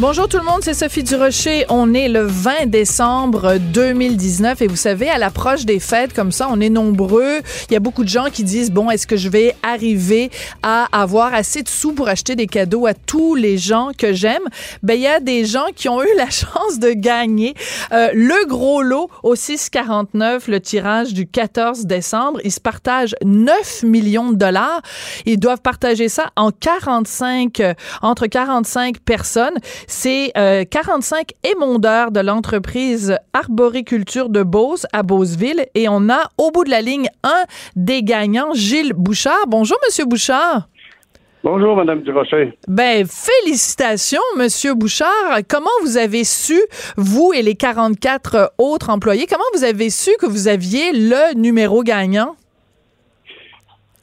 Bonjour tout le monde, c'est Sophie Durocher. On est le 20 décembre 2019 et vous savez, à l'approche des fêtes comme ça, on est nombreux. Il y a beaucoup de gens qui disent, bon, est-ce que je vais arriver à avoir assez de sous pour acheter des cadeaux à tous les gens que j'aime? Ben, il y a des gens qui ont eu la chance de gagner euh, le gros lot au 649, le tirage du 14 décembre. Ils se partagent 9 millions de dollars. Ils doivent partager ça en 45, euh, entre 45 personnes. C'est 45 euh, émondeurs de l'entreprise Arboriculture de Beauce à Beauceville et on a au bout de la ligne un des gagnants, Gilles Bouchard. Bonjour, Monsieur Bouchard. Bonjour, Madame Durocher. Ben, félicitations, Monsieur Bouchard. Comment vous avez su, vous et les 44 autres employés, comment vous avez su que vous aviez le numéro gagnant?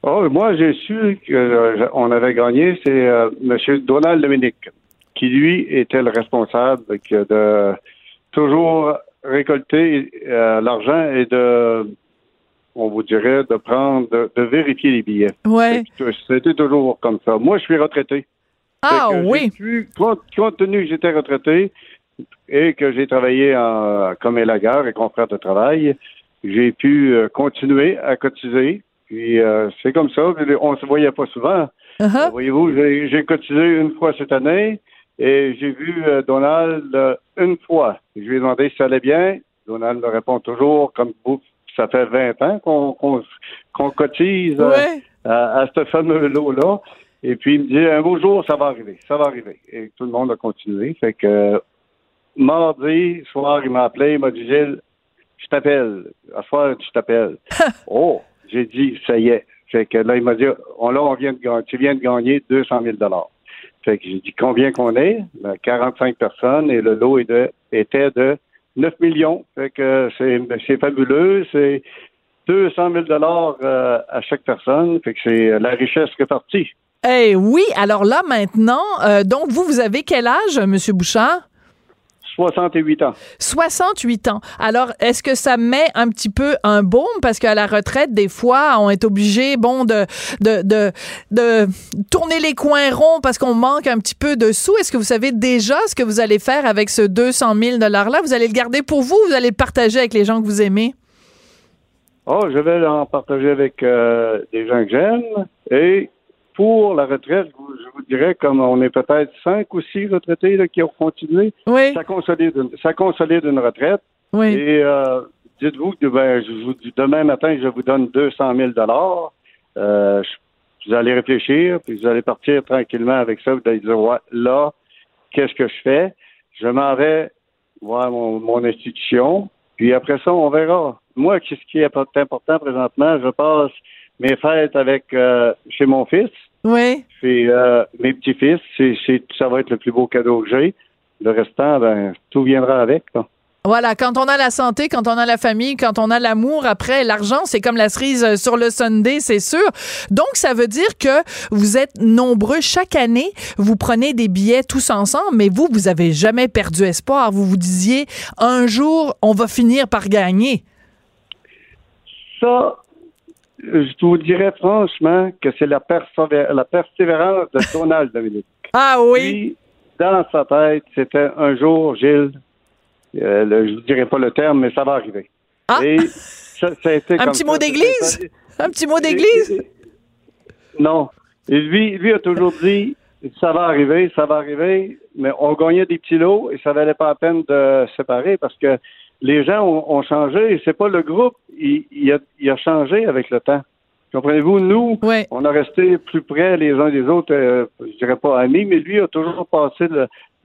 Oh, moi, j'ai su qu'on euh, avait gagné, c'est euh, Monsieur Donald Dominique qui lui était le responsable de toujours récolter euh, l'argent et de, on vous dirait, de prendre, de, vérifier les billets. Ouais. C'était toujours comme ça. Moi, je suis retraité. Ah oui. compte, tenu que j'étais retraité et que j'ai travaillé en, comme élagueur et confrère de travail, j'ai pu euh, continuer à cotiser. Puis euh, c'est comme ça. On se voyait pas souvent. Uh-huh. Voyez-vous, j'ai cotisé une fois cette année. Et j'ai vu euh, Donald euh, une fois. Je lui ai demandé si ça allait bien. Donald me répond toujours comme vous. Ça fait 20 ans qu'on cotise euh, à, ce fameux lot-là. Et puis il me dit un beau jour, ça va arriver, ça va arriver. Et tout le monde a continué. Fait que mardi soir, il m'a appelé, il m'a dit Gilles, je t'appelle. À soir, je t'appelle. oh, j'ai dit, ça y est. Fait que là, il m'a dit, on, là, on vient de tu viens de gagner 200 000 fait que j'ai dit combien qu'on est? 45 ben, personnes et le lot était de 9 millions. Fait que c'est fabuleux. C'est 200 000 dollars euh, à chaque personne. Fait que c'est la richesse qui est partie. Eh oui, alors là maintenant, euh, donc vous, vous avez quel âge, Monsieur Bouchard? 68 ans. 68 ans. Alors, est-ce que ça met un petit peu un baume? Parce qu'à la retraite, des fois, on est obligé, bon, de, de, de, de tourner les coins ronds parce qu'on manque un petit peu de sous. Est-ce que vous savez déjà ce que vous allez faire avec ce 200 000 $-là? Vous allez le garder pour vous ou vous allez le partager avec les gens que vous aimez? Oh, je vais en partager avec euh, des gens que j'aime et pour la retraite, je vous dirais, comme on est peut-être cinq ou six retraités qui ont continué, ça consolide, une, ça consolide une retraite. Et euh, dites-vous que ben, demain matin, je vous donne 200 000 dollars. Euh, vous allez réfléchir, puis vous allez partir tranquillement avec ça. Vous allez dire, ouais, là, qu'est-ce que je fais? Je m'en vais voir mon, mon institution, puis après ça, on verra. Moi, ce qui est important présentement, je passe mes fêtes avec euh, chez mon fils. Oui. Puis euh, mes petits-fils, c'est, ça va être le plus beau cadeau que j'ai. Le restant, ben, tout viendra avec. Voilà, quand on a la santé, quand on a la famille, quand on a l'amour, après l'argent, c'est comme la cerise euh, sur le Sunday, c'est sûr. Donc ça veut dire que vous êtes nombreux chaque année, vous prenez des billets tous ensemble, mais vous vous avez jamais perdu espoir. Vous vous disiez un jour on va finir par gagner. Ça, je vous dirais franchement que c'est la, la persévérance de Donald Dominique. Ah oui? dans sa tête, c'était un jour, Gilles, euh, je ne dirais pas le terme, mais ça va arriver. Ah! ça, un petit mot d'église? Un petit mot d'église? Non. Et lui, lui a toujours dit, ça va arriver, ça va arriver, mais on gagnait des petits lots et ça valait pas la peine de séparer parce que les gens ont, changé. C'est pas le groupe, il, a, changé avec le temps. Comprenez-vous, nous, on a resté plus près les uns des autres, euh, je dirais pas amis, mais lui a toujours passé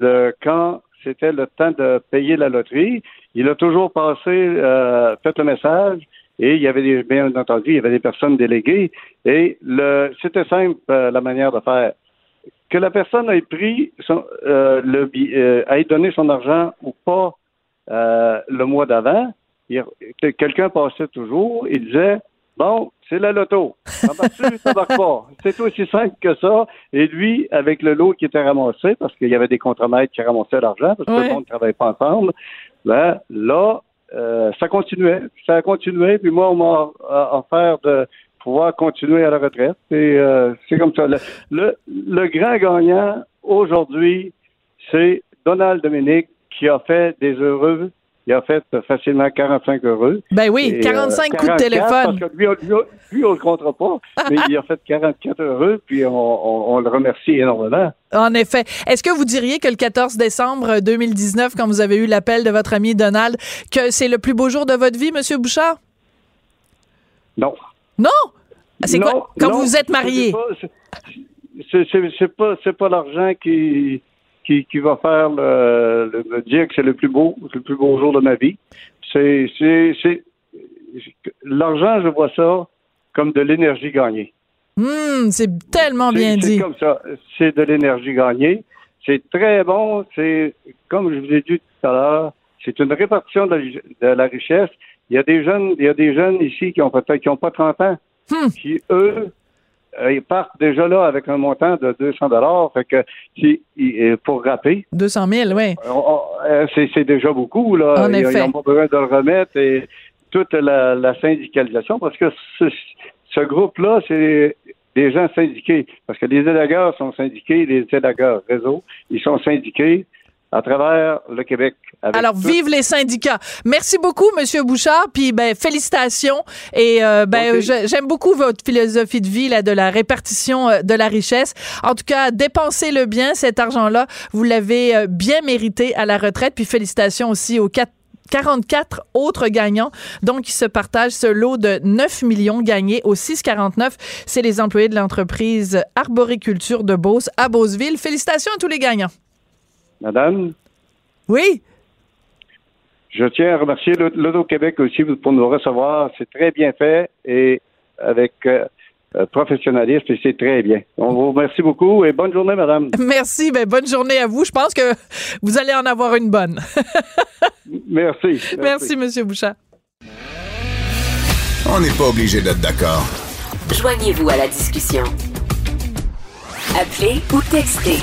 le, quand c'était le temps de payer la loterie, il a toujours passé, euh, fait le message, et il y avait des, bien entendu, il y avait des personnes déléguées, et le, c'était simple euh, la manière de faire. Que la personne ait pris son, euh, le, ait donné son argent ou pas euh, le mois d'avant, quelqu'un passait toujours, il disait Bon, c'est la loto. Ça marche, ça marche pas. C'est aussi simple que ça. Et lui, avec le lot qui était ramassé, parce qu'il y avait des contremaîtres qui ramassaient l'argent, parce que tout le monde ne travaillait pas ensemble, ben, là, euh, ça continuait. Ça a continué. Puis moi, on m'a offert de pouvoir continuer à la retraite. Et euh, c'est comme ça. Le, le, grand gagnant aujourd'hui, c'est Donald Dominique qui a fait des heureux il a fait facilement 45 heureux. Ben oui, 45 euh, coups de téléphone. Parce que lui, lui, on le comptera pas, mais il a fait 44 heureux, puis on, le remercie énormément. En effet. Est-ce que vous diriez que le 14 décembre 2019, quand vous avez eu l'appel de votre ami Donald, que c'est le plus beau jour de votre vie, Monsieur Bouchard? Non. Non? C'est quoi? Quand vous vous êtes marié? C'est pas, pas, pas l'argent qui qui, va faire le, me dire que c'est le plus beau, le plus beau jour de ma vie. C'est, c'est, l'argent, je vois ça comme de l'énergie gagnée. Hum, c'est tellement bien dit. C'est comme ça. C'est de l'énergie gagnée. C'est très bon. C'est, comme je vous ai dit tout à l'heure, c'est une répartition de la, richesse. Il y a des jeunes, il y a des jeunes ici qui ont peut-être, qui ont pas 30 ans, hum. qui, eux, ils partent déjà là avec un montant de 200 dollars. Fait que euh, pour rapper. 200 000, oui. Euh, c'est déjà beaucoup là. En ils n'ont pas besoin de le remettre et toute la, syndicalisation parce que ce, groupe-là, c'est des gens syndiqués. Parce que les élagueurs sont syndiqués, les élagueurs réseau, ils sont syndiqués à travers le Québec. Alors, vive les syndicats. Merci beaucoup, Monsieur Bouchard. Puis, ben, félicitations. Et euh, ben, j'aime beaucoup votre philosophie de vie là, de la répartition euh, de la richesse. En tout cas, dépensez-le bien cet argent-là. Vous l'avez euh, bien mérité à la retraite. Puis, félicitations aussi aux quatre 44 autres gagnants, donc qui se partagent ce lot de 9 millions gagnés au 649. C'est les employés de l'entreprise Arboriculture de Beauce à Beauceville. Félicitations à tous les gagnants. Madame? Oui? Je tiens à remercier l'Auto-Québec aussi pour nous recevoir. C'est très bien fait et avec euh, euh, professionnalisme et c'est très bien. On vous remercie beaucoup et bonne journée, madame. Merci. Ben, bonne journée à vous. Je pense que vous allez en avoir une bonne. merci, merci. Merci, Monsieur Bouchard. On n'est pas obligé d'être d'accord. Joignez-vous à la discussion. Appelez ou textez.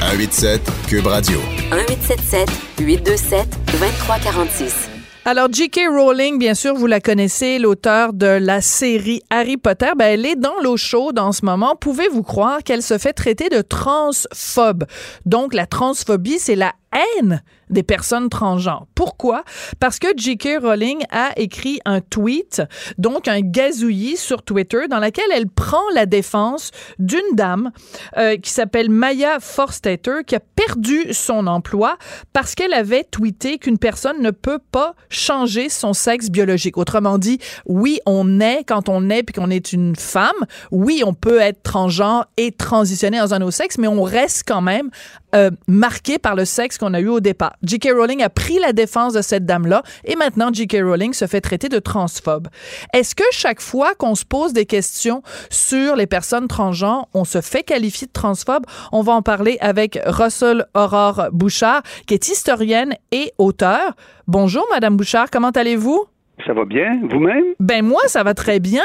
187 Cube Radio. 1877 827 2346. Alors, J.K. Rowling, bien sûr, vous la connaissez, l'auteur de la série Harry Potter. Ben, elle est dans l'eau chaude en ce moment. Pouvez-vous croire qu'elle se fait traiter de transphobe? Donc, la transphobie, c'est la haine des personnes transgenres. Pourquoi? Parce que J.K. Rowling a écrit un tweet, donc un gazouillis sur Twitter, dans lequel elle prend la défense d'une dame euh, qui s'appelle Maya Forstater, qui a perdu son emploi parce qu'elle avait tweeté qu'une personne ne peut pas changer son sexe biologique. Autrement dit, oui, on est quand on est puis qu'on est une femme. Oui, on peut être transgenre et transitionner dans un autre sexe, mais on reste quand même euh, marqué par le sexe qu'on a eu au départ. J.K. Rowling a pris la défense de cette dame-là et maintenant J.K. Rowling se fait traiter de transphobe. Est-ce que chaque fois qu'on se pose des questions sur les personnes transgenres, on se fait qualifier de transphobe? On va en parler avec Russell Aurore Bouchard, qui est historienne et auteur. Bonjour, Madame Bouchard, comment allez-vous? Ça va bien, vous-même? Ben moi, ça va très bien.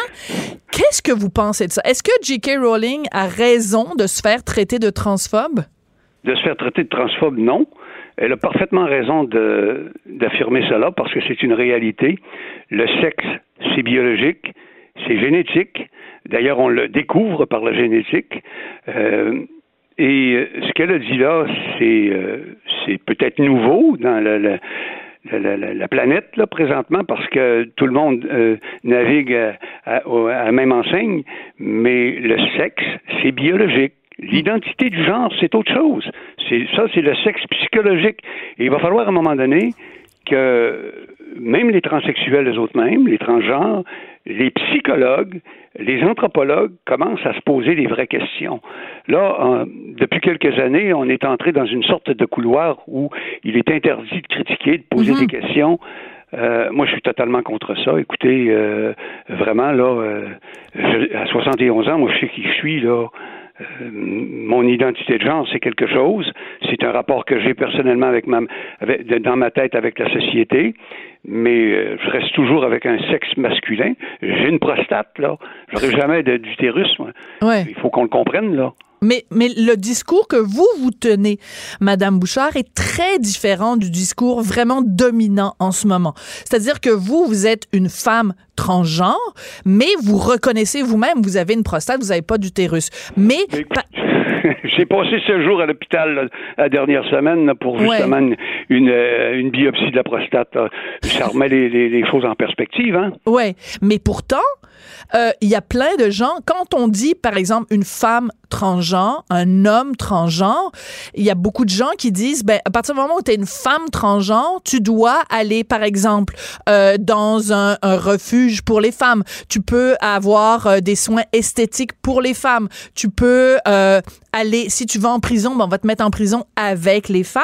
Qu'est-ce que vous pensez de ça? Est-ce que J.K. Rowling a raison de se faire traiter de transphobe? De se faire traiter de transphobe, non. Elle a parfaitement raison d'affirmer cela parce que c'est une réalité. Le sexe, c'est biologique, c'est génétique. D'ailleurs, on le découvre par la génétique. Euh, et ce qu'elle a dit là, c'est euh, peut-être nouveau dans la, la, planète là présentement parce que tout le monde euh, navigue à, à, la même enseigne, mais le sexe, c'est biologique. L'identité du genre, c'est autre chose. C'est ça, c'est le sexe psychologique. Et il va falloir à un moment donné que même les transsexuels, les autres mêmes, les transgenres, les psychologues, les anthropologues commencent à se poser des vraies questions. Là, depuis quelques années, on est entré dans une sorte de couloir où il est interdit de critiquer, de poser des mhm. questions. Euh, moi, je suis totalement contre ça. Écoutez, euh, vraiment, là, euh, à 71 ans, moi, je sais qui je suis, là. Euh, mon identité de genre, c'est quelque chose. C'est un rapport que j'ai personnellement avec ma, avec, dans ma tête avec la société. mais euh, je reste toujours avec un sexe masculin. J'ai une prostate, là. J'aurai jamais d'utérus, moi. Ouais. Il faut qu'on le comprenne, là. Mais, mais le discours que vous, vous tenez, Madame Bouchard, est très différent du discours vraiment dominant en ce moment. C'est-à-dire que vous, vous êtes une femme transgenre, mais vous reconnaissez vous-même, vous avez une prostate, vous n'avez pas d'utérus. Mais, J'ai passé ce jour à l'hôpital la dernière semaine là, pour justement une, une, euh, une biopsie de la prostate. là. Ça remet les, les, les choses en perspective. Hein? Ouais, mais pourtant, euh, il y a plein de gens, quand on dit, par exemple, une femme transgenre, un homme transgenre, il y a beaucoup de gens qui disent, ben, à partir du moment où tu es une femme transgenre, tu dois aller, par exemple, euh, dans un, refuge pour les femmes. Tu peux avoir euh, des soins esthétiques pour les femmes. Tu peux aller, si tu vas en prison, ben, on va te mettre en prison avec les femmes.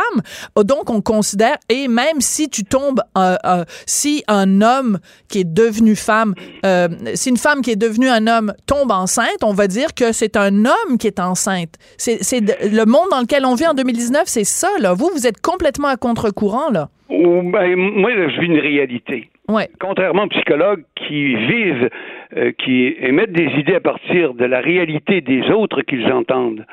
Donc, on considère, et même si tu tombes, si un homme qui est devenu femme, si une femme qui est devenue un homme tombe enceinte, on va dire que c'est un homme qui est enceinte. C'est le monde dans lequel on vit en 2019, c'est ça, là. Vous, vous êtes complètement à contre-courant, là. Ben, moi, là, je vis une réalité. Ouais. Contrairement aux psychologues qui vivent, euh, qui émettent des idées à partir de la réalité des autres qu'ils entendent,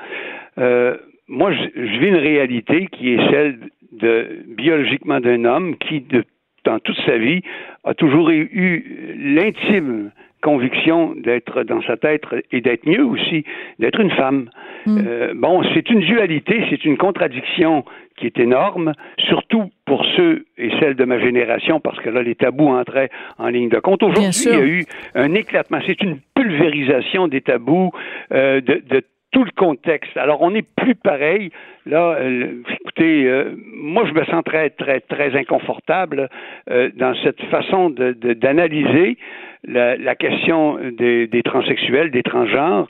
euh, moi, je, je vis une réalité qui est celle de biologiquement d'un homme qui, de, dans toute sa vie, a toujours eu l'intime conviction d'être dans sa tête et d'être mieux aussi, d'être une femme. Euh, bon, c'est une dualité, c'est une contradiction qui est énorme, surtout pour ceux et celles de ma génération, parce que là, les tabous entraient en ligne de compte. Aujourd'hui, il y a eu un éclatement, c'est une pulvérisation des tabous, euh, de, de tout le contexte. Alors, on n'est plus pareil. Là, euh, écoutez, euh, moi, je me sens très, très, très inconfortable euh, dans cette façon de- de- d'analyser la, la question des, des transsexuels, des transgenres.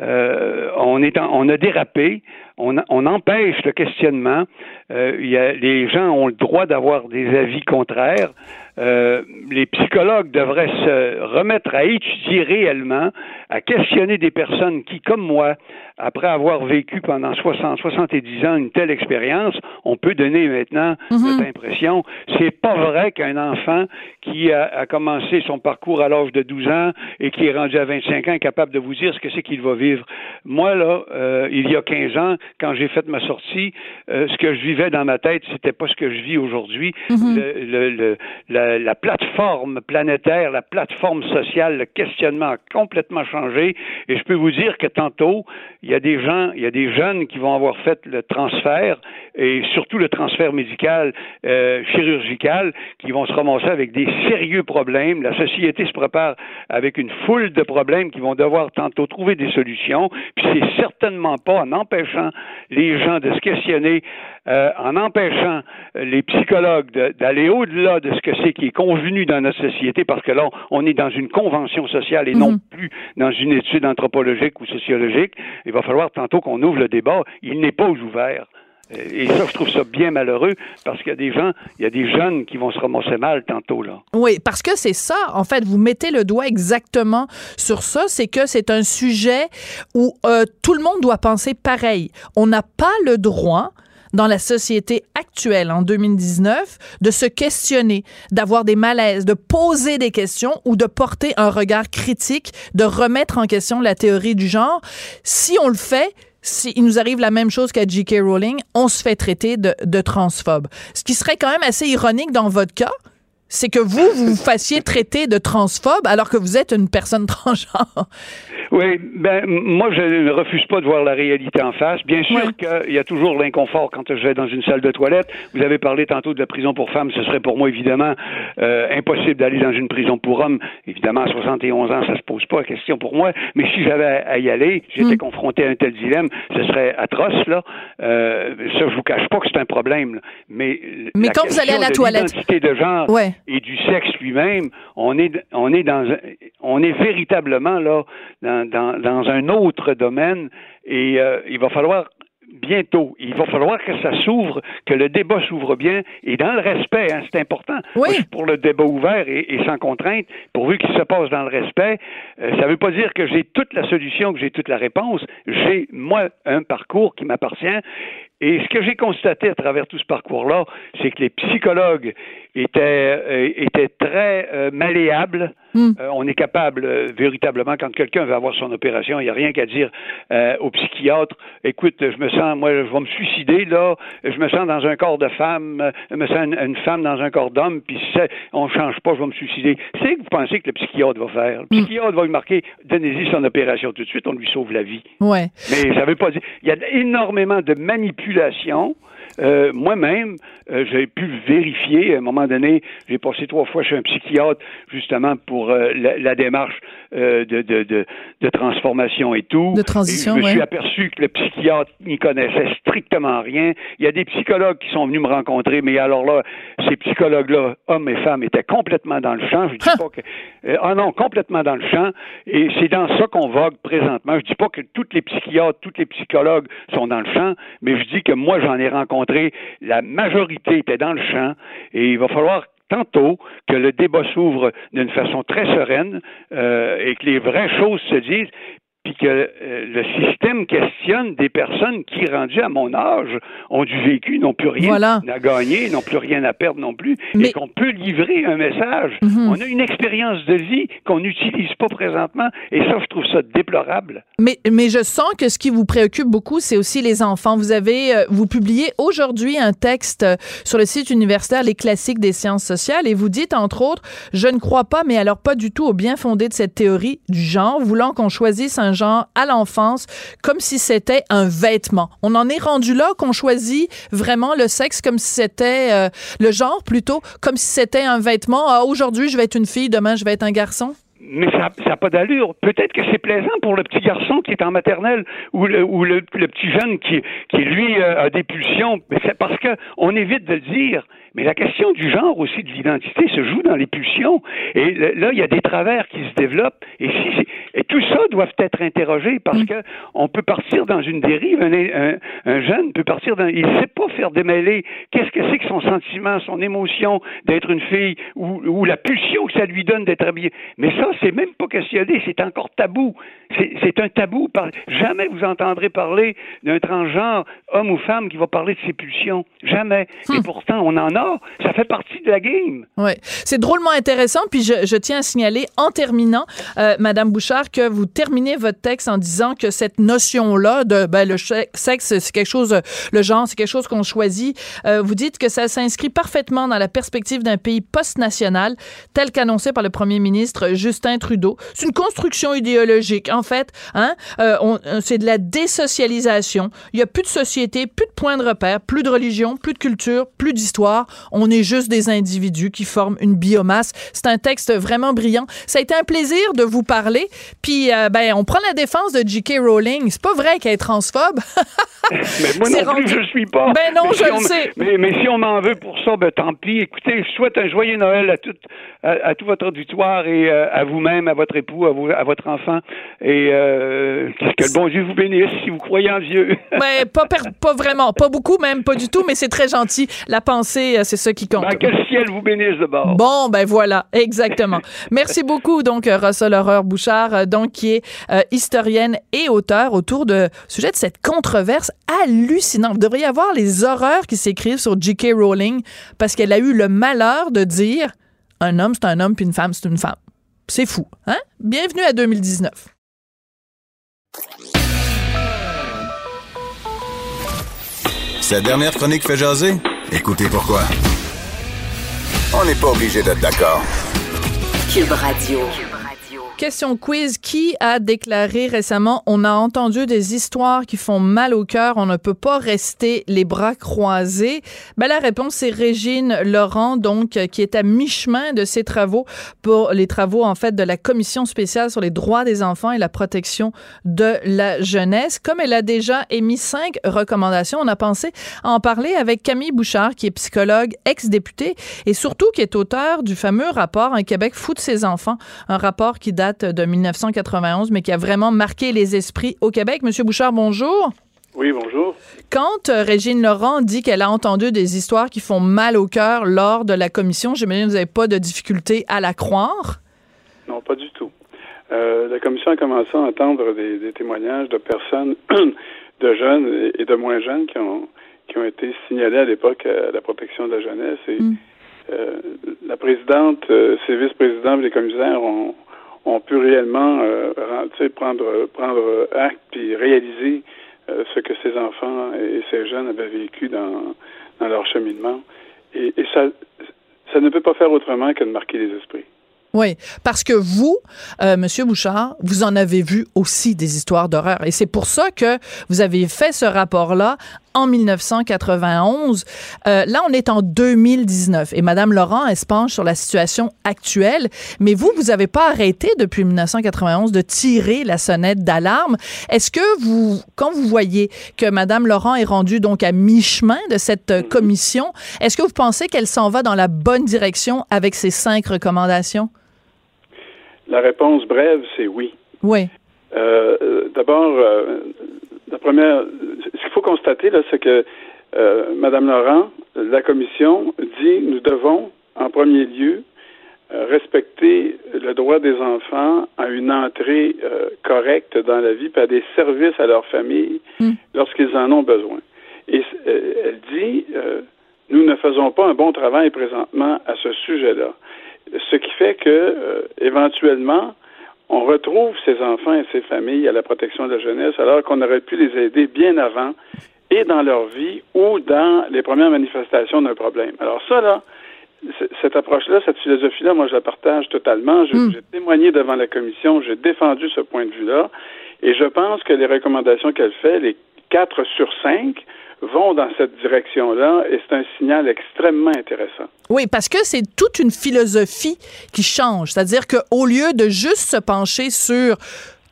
Euh, on, est en- on a dérapé, on, on empêche le questionnement. Euh, il y a, les gens ont le droit d'avoir des avis contraires. Euh, les psychologues devraient se remettre à étudier réellement, à questionner des personnes qui, comme moi, après avoir vécu pendant 60, 70 ans une telle expérience, on peut donner maintenant cette impression. C'est pas vrai qu'un enfant qui a, a commencé son parcours à l'âge de 12 ans et qui est rendu à 25 ans est capable de vous dire ce que c'est qu'il va vivre. Moi, là, euh, il y a 15 ans, quand j'ai fait ma sortie, euh, ce que je vivais dans ma tête, c'était pas ce que je vis aujourd'hui. Le- le- le- la, la plateforme planétaire, la plateforme sociale, le questionnement a complètement changé. Et je peux vous dire que tantôt, il y a des gens, il y a des jeunes qui vont avoir fait le transfert et surtout le transfert médical, euh, chirurgical, qui vont se ramasser avec des sérieux problèmes. La société se prépare avec une foule de problèmes qui vont devoir tantôt trouver des solutions. Puis c'est certainement pas en empêchant les gens de se questionner, euh, en empêchant euh, les psychologues d'aller au-delà de ce que c'est qui est convenu dans notre société, parce que là, on est dans une convention sociale et non plus dans une étude anthropologique ou sociologique. Il va falloir tantôt qu'on ouvre le débat. Il n'est pas ouvert. Et ça, je trouve ça bien malheureux parce qu'il y a des gens, il y a des jeunes qui vont se ramasser mal tantôt, là. Oui, parce que c'est ça, en fait, vous mettez le doigt exactement sur ça, c'est que c'est un sujet où euh, tout le monde doit penser pareil. On n'a pas le droit dans la société actuelle en 2019 de se questionner, d'avoir des malaises, de poser des questions ou de porter un regard critique, de remettre en question la théorie du genre. Si on le fait, s'il nous arrive la même chose qu'à J.K. Rowling, on se fait traiter de, de transphobe. Ce qui serait quand même assez ironique dans votre cas, c'est que vous, vous vous fassiez traiter de transphobe alors que vous êtes une personne transgenre. Oui, ben moi je ne refuse pas de voir la réalité en face. Bien sûr Ouais. qu'il y a toujours l'inconfort quand je vais dans une salle de toilette. Vous avez parlé tantôt de la prison pour femmes. Ce serait pour moi évidemment euh, impossible d'aller dans une prison pour hommes. Évidemment, à 71 ans, ça se pose pas la question pour moi. Mais si j'avais à y aller, j'étais confronté à un tel dilemme, ce serait atroce là. Euh, ça, je vous cache pas que c'est un problème. là. Mais Mais la quand vous allez à la toilette- de genre Ouais. Et du sexe lui-même, on est on est dans on est véritablement là dans, dans, dans un autre domaine et euh, il va falloir bientôt, il va falloir que ça s'ouvre, que le débat s'ouvre bien et dans le respect, hein, c'est important. Oui. Moi, pour le débat ouvert et, et sans contrainte, pourvu qu'il se passe dans le respect. Euh, ça ne veut pas dire que j'ai toute la solution, que j'ai toute la réponse. J'ai moi un parcours qui m'appartient Et ce que j'ai constaté à travers tout ce parcours-là, c'est que les psychologues étaient, euh, étaient très euh, malléables. Hmm. Euh, on est capable, véritablement, quand quelqu'un veut avoir son opération, il n'y a rien qu'à dire au psychiatre, écoute, je me sens, moi, je vais me suicider, là, je me sens dans un corps de femme, je me sens une, une femme dans un corps d'homme, puis si on change pas, je vais me suicider. C'est que vous pensez que le psychiatre va faire. Le psychiatre va lui marquer, donnez-y son opération tout de suite, on lui sauve la vie. Ouais. Mais ça veut pas dire. Il y a énormément de Euh, Moi-même, euh, j'ai pu vérifier. À un moment donné, j'ai passé trois fois chez un psychiatre justement pour euh, la, la démarche de, de, de, de transformation et tout. De transition, Et je me ouais. suis aperçu que le psychiatre n'y connaissait strictement rien. Il y a des psychologues qui sont venus me rencontrer, mais alors là, ces psychologues-là, hommes et femmes, étaient complètement dans le champ. Je dis pas que ah non, complètement dans le champ. Et c'est dans ça qu'on vogue présentement. Je dis pas que tous les psychiatres, tous les psychologues sont dans le champ, mais je dis que moi, j'en ai rencontré. La majorité était dans le champ. Et il va falloir tantôt que le débat s'ouvre d'une façon très sereine euh, et que les vraies choses se disent puis que euh, le système questionne des personnes qui, rendues à mon âge, ont du vécu, n'ont plus rien Voilà. à gagner, n'ont plus rien à perdre non plus, Mais- et qu'on peut livrer un message. Mhm. On a une expérience de vie qu'on n'utilise pas présentement, et ça, je trouve ça déplorable. Mais, mais je sens que ce qui vous préoccupe beaucoup, c'est aussi les enfants. Vous avez, euh, vous publiez aujourd'hui un texte euh, sur le site universitaire Les classiques des sciences sociales et vous dites, entre autres, je ne crois pas, mais alors pas du tout au bien fondé de cette théorie du genre, voulant qu'on choisisse un genre à l'enfance comme si c'était un vêtement. On en est rendu là qu'on choisit vraiment le sexe comme si c'était euh, le genre plutôt comme si c'était un vêtement. Ah, aujourd'hui, je vais être une fille, demain, je vais être un garçon? Mais ça n'a pas d'allure. Peut-être que c'est plaisant pour le petit garçon qui est en maternelle ou le, ou le, le petit jeune qui, qui lui, euh, a des pulsions. Mais c'est parce que on évite de le dire. Mais la question du genre aussi, de l'identité, se joue dans les pulsions. Et là, il y a des travers qui se développent. Et, si et tout ça doit être interrogé parce que on peut partir dans une dérive. Un, un- un jeune peut partir dans... Il ne sait pas faire démêler qu'est-ce que c'est que son sentiment, son émotion d'être une fille ou, ou la pulsion que ça lui donne d'être habillé? Mais ça, c'est même pas questionné. C'est encore tabou. C'est un tabou. Par- Jamais vous entendrez parler d'un transgenre, homme ou femme, qui va parler de ses pulsions. Jamais. Et pourtant, on en a. Ça fait partie de la game. Ouais, c'est drôlement intéressant. Puis je, je tiens à signaler en terminant, euh, Madame Bouchard, que vous terminez votre texte en disant que cette notion-là de ben, le sexe, c'est quelque chose, le genre, c'est quelque chose qu'on choisit. Euh, vous dites que ça s'inscrit parfaitement dans la perspective d'un pays post-national, tel qu'annoncé par le Premier ministre Justin Trudeau. C'est une construction idéologique, en fait. Hein? Euh, euh, c'est de la désocialisation. Il y a plus de société, plus de points de repère, plus de religion, plus de culture, plus d'histoire. On est juste des individus qui forment une biomasse. C'est un texte vraiment brillant. Ça a été un plaisir de vous parler. Puis, euh, ben, on prend la défense de J.K. Rowling. C'est pas vrai qu'elle est transphobe. Mais moi non plus, je suis pas. Ben non, Mais je si le on sais. Mais, mais si on m'en veut pour ça, ben tant pis. Écoutez, je souhaite un joyeux Noël à tout, à, à tout votre auditoire et euh, à vous-même, à votre époux, à, vous, à votre enfant. Et euh, que le bon Dieu vous bénisse si vous croyez en Dieu. ben, pas, pas vraiment, pas beaucoup, même pas du tout, mais c'est très gentil. La pensée, euh, c'est ça qui compte. Ben, que le ciel vous bénisse de bord. Bon, ben voilà, exactement. Merci beaucoup, donc, euh, Russell Horreur Bouchard, euh, donc, qui est euh, historienne et auteur autour de sujet de cette controverse hallucinante. Vous devriez avoir les horreurs qui s'écrivent sur J.K. Rowling parce qu'elle a eu le malheur de dire un homme, c'est un homme, puis une femme, c'est une femme. C'est fou, hein? Bienvenue à 2019. Cette dernière chronique fait jaser? Écoutez pourquoi. On n'est pas obligé d'être d'accord. Cube Radio. Question quiz. Qui a déclaré récemment On a entendu des histoires qui font mal au cœur, on ne peut pas rester les bras croisés? Ben, la réponse, c'est Régine Laurent, donc, qui est à mi-chemin de ses travaux pour les travaux, en fait, de la Commission spéciale sur les droits des enfants et la protection de la jeunesse. Comme elle a déjà émis cinq recommandations, on a pensé en parler avec Camille Bouchard, qui est psychologue, ex-députée et surtout qui est auteur du fameux rapport Un Québec fout de ses enfants, un rapport qui de 1991, mais qui a vraiment marqué les esprits au Québec. Monsieur Bouchard, bonjour. Oui, bonjour. Quand euh, Régine Laurent dit qu'elle a entendu des histoires qui font mal au cœur lors de la commission, j'imagine que vous n'avez pas de difficulté à la croire? Non, pas du tout. Euh, la commission a commencé à entendre des, des témoignages de personnes, de jeunes et, de moins jeunes qui ont qui ont été signalés à l'époque à la protection de la jeunesse. Et mm. la présidente, ses vice-présidents et les commissaires ont, ont pu réellement prendre, prendre acte et réaliser ce que ces enfants et ces jeunes avaient vécu dans, dans leur cheminement. Et, et ça, ça ne peut pas faire autrement que de marquer les esprits. Oui, parce que vous, euh, Monsieur Bouchard, vous en avez vu aussi des histoires d'horreur, et c'est pour ça que vous avez fait ce rapport-là en 1991. Euh, là, on est en 2019 et Madame Laurent, elle se penche sur la situation actuelle. Mais vous, vous n'avez pas arrêté depuis 1991 de tirer la sonnette d'alarme. Est-ce que vous, quand vous voyez que Madame Laurent est rendue donc à mi-chemin de cette euh, commission, est-ce que vous pensez qu'elle s'en va dans la bonne direction avec ces cinq recommandations? La réponse brève, c'est oui. Oui. Euh, d'abord, euh, la première, ce qu'il faut constater là, c'est que euh, Madame Laurent, la commission dit nous devons, en premier lieu, respecter le droit des enfants à une entrée correcte dans la vie, par des services à leur famille hmm. lorsqu'ils en ont besoin. Et elle dit nous ne faisons pas un bon travail présentement à ce sujet-là ce qui fait que euh, éventuellement on retrouve ces enfants et ces familles à la protection de la jeunesse alors qu'on aurait pu les aider bien avant et dans leur vie ou dans les premières manifestations d'un problème. Alors ça là, cette approche-là, cette philosophie-là, moi je la partage totalement. Hmm. J'ai témoigné devant la commission, j'ai défendu ce point de vue-là, et je pense que les recommandations qu'elle fait, les quatre sur cinq, vont dans cette direction-là et c'est un signal extrêmement intéressant. Oui, parce que c'est toute une philosophie qui change. C'est-à-dire qu'au lieu de juste se pencher sur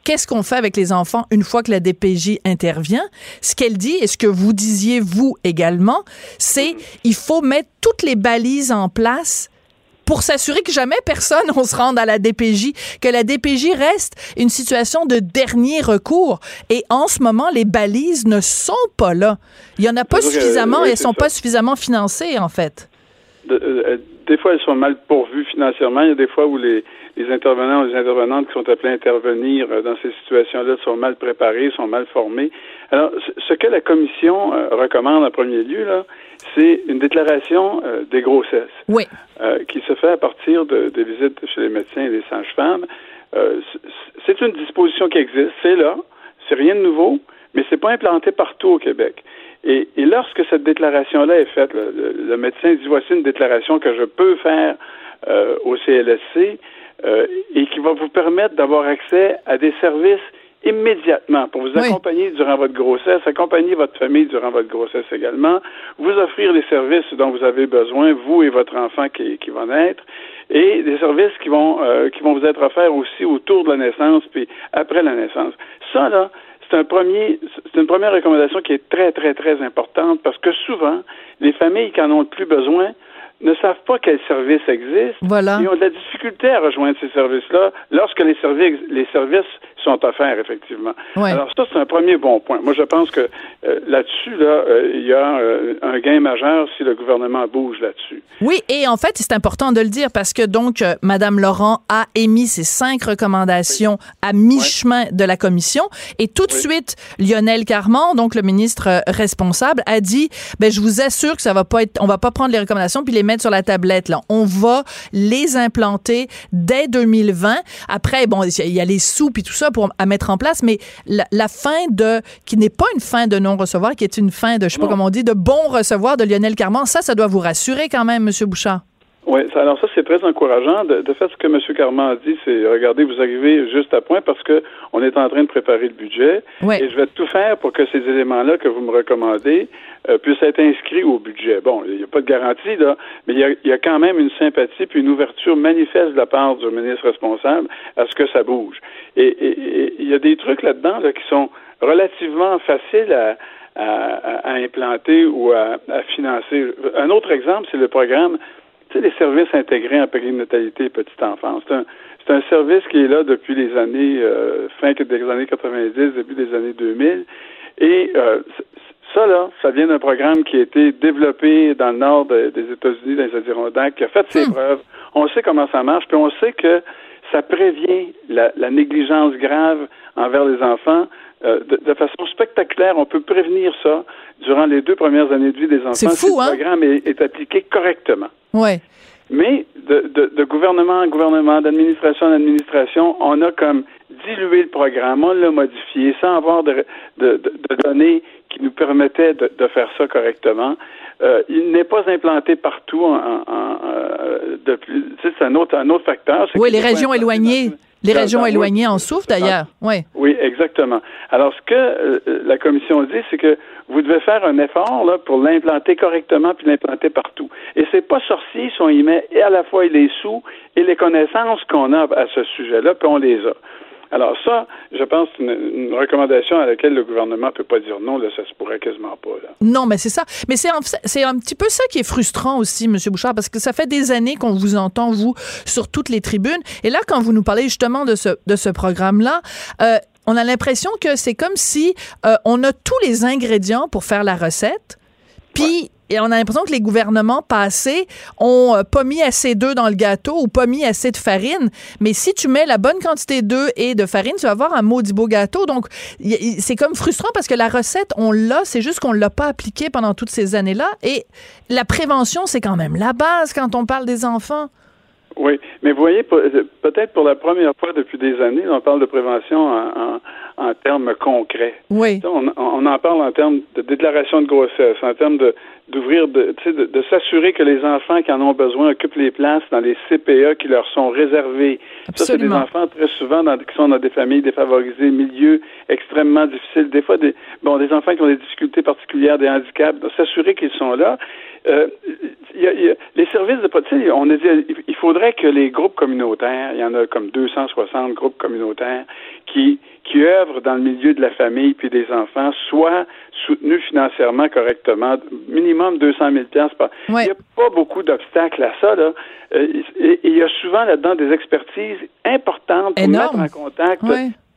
qu'est-ce qu'on fait avec les enfants une fois que la DPJ intervient, ce qu'elle dit et ce que vous disiez vous également, c'est mm-hmm. il faut mettre toutes les balises en place pour s'assurer que jamais personne ne se rende à la DPJ, que la DPJ reste une situation de dernier recours. Et en ce moment, les balises ne sont pas là. Il y en a pas suffisamment et elles sont pas suffisamment financées, en fait. Euh, des fois, elles sont mal pourvues financièrement. Il y a des fois où les, les intervenants ou les intervenantes qui sont appelés à intervenir euh, dans ces situations-là sont mal préparés, sont mal formés. Alors, ce que la commission euh, recommande en premier lieu, là, c'est une déclaration euh, des grossesses oui. qui se fait à partir de, des visites chez les médecins et les sages-femmes. c'est une disposition qui existe, c'est là, c'est rien de nouveau, mais c'est pas implanté partout au Québec. Et, et lorsque cette déclaration-là est faite, le, le, médecin dit voici une déclaration que je peux faire au CLSC, euh, et qui va vous permettre d'avoir accès à des services immédiatement pour vous accompagner durant votre grossesse, accompagner votre famille durant votre grossesse également, vous offrir les services dont vous avez besoin, vous et votre enfant qui, qui va naître, et des services qui vont euh, qui vont vous être offerts aussi autour de la naissance puis après la naissance. Ça là, c'est un premier, c'est une première recommandation qui est très très très importante parce que souvent les familles qui en ont le plus besoin ne savent pas quels services existent voilà. et ont de la difficulté à rejoindre ces services-là lorsque les services, les services sont offerts, effectivement. Alors ça, c'est un premier bon point. Moi, je pense que euh, là-dessus, là, euh, il y a euh, un gain majeur si le gouvernement bouge là-dessus. Oui, et en fait, c'est important de le dire parce que donc, Madame Laurent a émis ses cinq recommandations à mi-chemin de la commission et tout de suite, Lionel Carman, donc le ministre responsable, a dit, ben, je vous assure que ça va pas être, on va pas prendre les recommandations puis les mettre sur la tablette. Là. On va les implanter dès 2020. Après, bon, il y a les sous puis tout ça pour à mettre en place, mais la, fin de qui n'est pas une fin de non recevoir, qui est une fin de je sais pas comment on dit, de bon recevoir de Lionel Carman. Ça, ça doit vous rassurer quand même, Monsieur Bouchard. Oui, alors ça c'est très encourageant. De, de, fait, ce que M. Carman a dit, c'est regardez, vous arrivez juste à point parce que on est en train de préparer le budget et je vais tout faire pour que ces éléments-là que vous me recommandez euh, puissent être inscrits au budget. Bon, il n'y a pas de garantie là, mais il y, a, il y, a, quand même une sympathie puis une ouverture manifeste de la part du ministre responsable à ce que ça bouge. Et, et, il y a des trucs là-dedans là, qui sont relativement faciles à, à, à implanter ou à, à financer. Un autre exemple, c'est le programme tu sais, les services intégrés en périnatalité et petite enfance. C'est un, c'est un service qui est là depuis les années, euh, fin des années 90, début des années 2000. Et euh, ça, là, ça vient d'un programme qui a été développé dans le nord des États-Unis, dans les Adirondacks, qui a fait ses hmm. preuves. On sait comment ça marche, puis on sait que ça prévient la, la négligence grave envers les enfants euh, de, façon spectaculaire. On peut prévenir ça durant les deux premières années de vie des enfants. Fou, si le hein? programme est, appliqué correctement. Ouais. Mais de, de, gouvernement en gouvernement, d'administration en administration, on a comme dilué le programme, on l'a modifié sans avoir de, de, données qui nous permettaient de, faire ça correctement. Euh, il n'est pas implanté partout en, en, euh, depuis. C'est un autre, un autre facteur. Oui, les régions éloignées. Les régions éloignées en souffrent d'ailleurs. Oui. Oui, exactement. Alors, ce que euh, la commission dit, c'est que vous devez faire un effort là, pour l'implanter correctement puis l'implanter partout. Et c'est pas sorcier si on y met et à la fois les sous et les connaissances qu'on a à ce sujet-là, puis on les a. Alors ça, je pense, c'est une, recommandation à laquelle le gouvernement peut pas dire non. Là, ça se pourrait quasiment pas. Là. Non, mais c'est ça. Mais c'est c'est un petit peu ça qui est frustrant aussi, M. Bouchard, parce que ça fait des années qu'on vous entend vous sur toutes les tribunes. Et là, quand vous nous parlez justement de ce de ce programme-là, euh, on a l'impression que c'est comme si euh, on a tous les ingrédients pour faire la recette, puis et on a l'impression que les gouvernements passés ont euh, pas mis assez d'œufs dans le gâteau ou pas mis assez de farine. Mais si tu mets la bonne quantité d'œufs et de farine, tu vas avoir un maudit beau gâteau. Donc, c'est comme frustrant parce que la recette, on l'a, c'est juste qu'on l'a pas appliquée pendant toutes ces années-là. Et la prévention, c'est quand même la base quand on parle des enfants. Oui, mais vous voyez, peut-être pour la première fois depuis des années, on parle de prévention en, en, termes concrets. Oui. On, on, en parle en termes de déclaration de grossesse, en termes de d'ouvrir, de, de, de s'assurer que les enfants qui en ont besoin occupent les places dans les CPE qui leur sont réservées. Ça, c'est des enfants très souvent dans, qui sont dans des familles défavorisées, milieux extrêmement difficiles, des fois des bon des enfants qui ont des difficultés particulières, des handicaps. S'assurer qu'ils sont là euh, y a, y a, les services de on a dit il faudrait que les groupes communautaires, il y en a comme 260 groupes communautaires qui qui œuvrent dans le milieu de la famille puis des enfants soient soutenus financièrement correctement, minimum 200 000 par. Il n'y a pas beaucoup d'obstacles à ça là. Euh, il y a souvent là-dedans des expertises importantes pour mettre en contact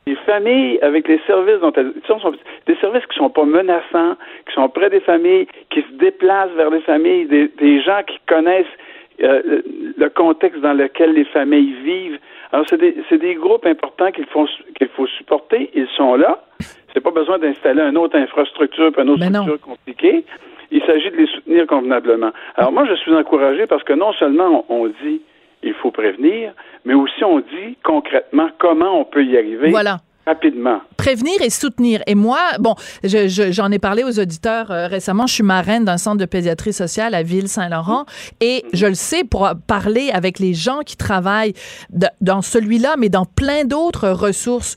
les familles avec les services dont elles sont, des services qui sont pas menaçants, qui sont près des familles, qui se déplacent vers les familles, des, des gens qui connaissent euh, le contexte dans lequel les familles vivent. Alors, c'est des, des, groupes importants qu'il faut, qu'il faut supporter. Ils sont là. C'est pas besoin d'installer une autre infrastructure, une autre structure compliquée. Il s'agit de les soutenir convenablement. Alors, moi, je suis encouragé parce que non seulement on dit il faut prévenir, mais aussi on dit concrètement comment on peut y arriver. Voilà. Rapidement. Prévenir et soutenir. Et moi, bon, j'en ai parlé aux auditeurs euh, récemment. Je suis marraine d'un centre de pédiatrie sociale à Ville-Saint-Laurent et mm-hmm. je le sais pour parler avec les gens qui travaillent dans celui-là, mais dans plein d'autres ressources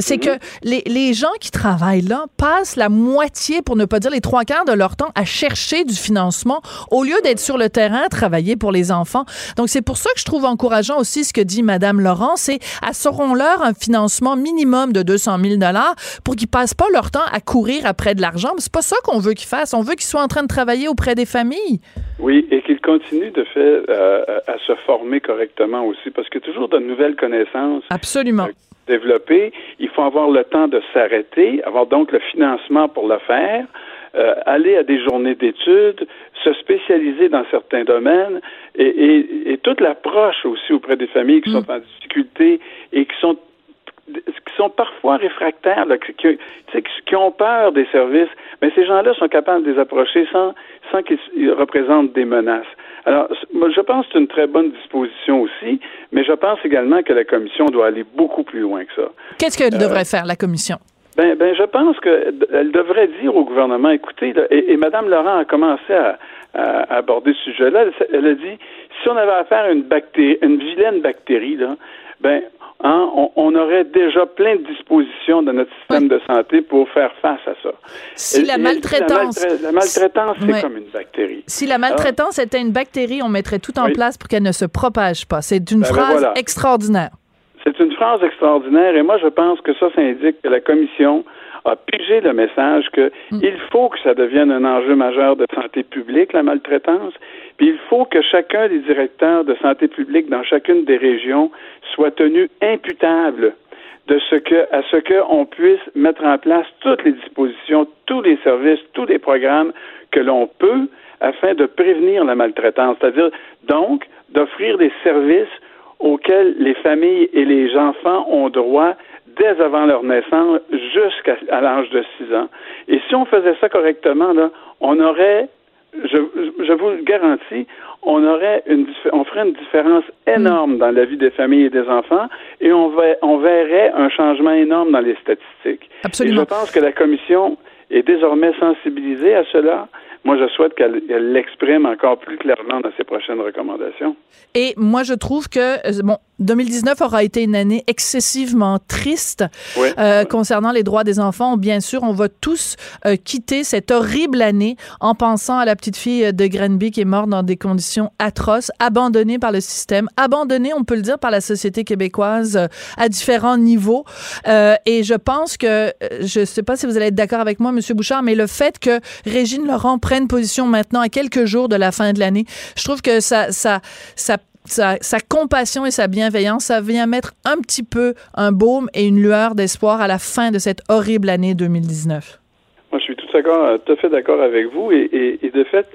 c'est mhm. que les, les, gens qui travaillent là passent la moitié, pour ne pas dire les trois quarts de leur temps, à chercher du financement au lieu d'être sur le terrain, travailler pour les enfants. Donc, c'est pour ça que je trouve encourageant aussi ce que dit Madame Laurent, c'est assurons-leur un financement minimum de 200 000 dollars pour qu'ils passent pas leur temps à courir après de l'argent. C'est pas ça qu'on veut qu'ils fassent. On veut qu'ils soient en train de travailler auprès des familles. Oui, et qu'ils continuent de faire euh, à se former correctement aussi, parce que toujours de nouvelles connaissances. Absolument. Euh, développer. Il faut avoir le temps de s'arrêter, avoir donc le financement pour le faire. Euh, aller à des journées d'études, se spécialiser dans certains domaines et, et, et toute l'approche aussi auprès des familles qui sont mm. en difficulté et qui sont qui sont parfois réfractaires, là, qui, qui, ont peur des services, mais ces gens-là sont capables de les approcher sans, sans qu'ils représentent des menaces. Alors, je pense que c'est une très bonne disposition aussi, mais je pense également que la Commission doit aller beaucoup plus loin que ça. Qu'est-ce qu'elle euh, devrait faire, la Commission? Ben, ben, je pense qu'elle devrait dire au gouvernement, écoutez, et, et Mme Laurent a commencé à, aborder ce sujet-là. Elle, a dit, si on avait affaire à une bactérie, une vilaine bactérie, là, ben, Hein, on, aurait déjà plein de dispositions dans notre système de santé pour faire face à ça. Si la maltraitance... La, maltraitance, c'est comme une bactérie. Si la maltraitance était une bactérie, on mettrait tout en place pour qu'elle ne se propage pas. C'est une ben, ben phrase extraordinaire. C'est une phrase extraordinaire et moi je pense que ça, ça indique que la Commission a pigé le message qu'il mm. faut que ça devienne un enjeu majeur de santé publique, la maltraitance, puis il faut que chacun des directeurs de santé publique dans chacune des régions soit tenu imputable de ce que, à ce qu'on puisse mettre en place toutes les dispositions, tous les services, tous les programmes que l'on peut afin de prévenir la maltraitance. C'est-à-dire, donc, d'offrir des services auxquels les familles et les enfants ont droit dès avant leur naissance jusqu'à l'âge de 6 ans. Et si on faisait ça correctement, là, on aurait, je, je vous le garantis, on aurait une, on ferait une différence énorme dans la vie des familles et des enfants et on, va, on verrait un changement énorme dans les statistiques. Absolument. Et je pense que la commission est désormais sensibilisée à cela moi, je souhaite qu'elle l'exprime encore plus clairement dans ses prochaines recommandations. Et moi, je trouve que, euh, bon, 2019 aura été une année excessivement triste euh, concernant les droits des enfants. Bien sûr, on va tous euh, quitter cette horrible année en pensant à la petite fille de Grenby qui est morte dans des conditions atroces, abandonnée par le système, abandonnée, on peut le dire, par la société québécoise euh, à différents niveaux. et je pense que, je ne sais pas si vous allez être d'accord avec moi, Monsieur Bouchard, mais le fait que Régine Laurent prenne position maintenant à quelques jours de la fin de l'année, je trouve que sa, compassion et sa bienveillance, ça vient mettre un petit peu un baume et une lueur d'espoir à la fin de cette horrible année 2019. Moi, je suis tout, à fait d'accord avec vous. Et, de fait,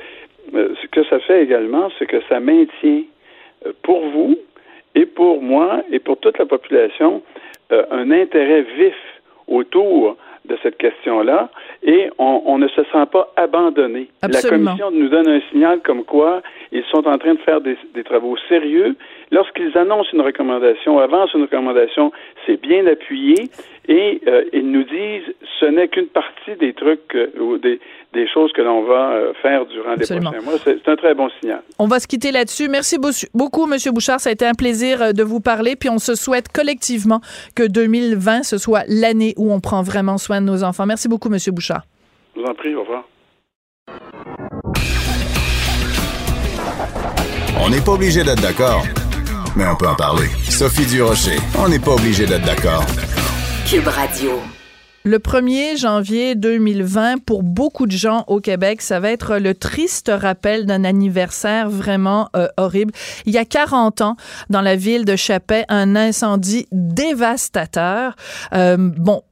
euh, ce que ça fait également, c'est que ça maintient euh, pour vous et pour moi et pour toute la population euh, un intérêt vif autour de cette question-là et on, ne se sent pas abandonné. La commission nous donne un signal comme quoi ils sont en train de faire des, travaux sérieux. Lorsqu'ils annoncent une recommandation, avancent une recommandation, c'est bien appuyé et euh, ils nous disent ce n'est qu'une partie des trucs euh, ou des, des choses que l'on va euh, faire durant les prochains mois. C'est un très bon signal. On va se quitter là-dessus. Merci beaucoup, M. Bouchard. Ça a été un plaisir de vous parler. Puis on se souhaite collectivement que 2020, ce soit l'année où on prend vraiment soin de nos enfants. Merci beaucoup, M. Bouchard. Je vous en prie. Au revoir. On n'est pas obligé d'être d'accord, mais on peut en parler. Sophie Durocher, on n'est pas obligé d'être d'accord. Cube Radio. Le 1er janvier 2020, pour beaucoup de gens au Québec, ça va être le triste rappel d'un anniversaire vraiment euh, horrible. Il y a 40 ans, dans la ville de Chapet, un incendie dévastateur. Euh, bon,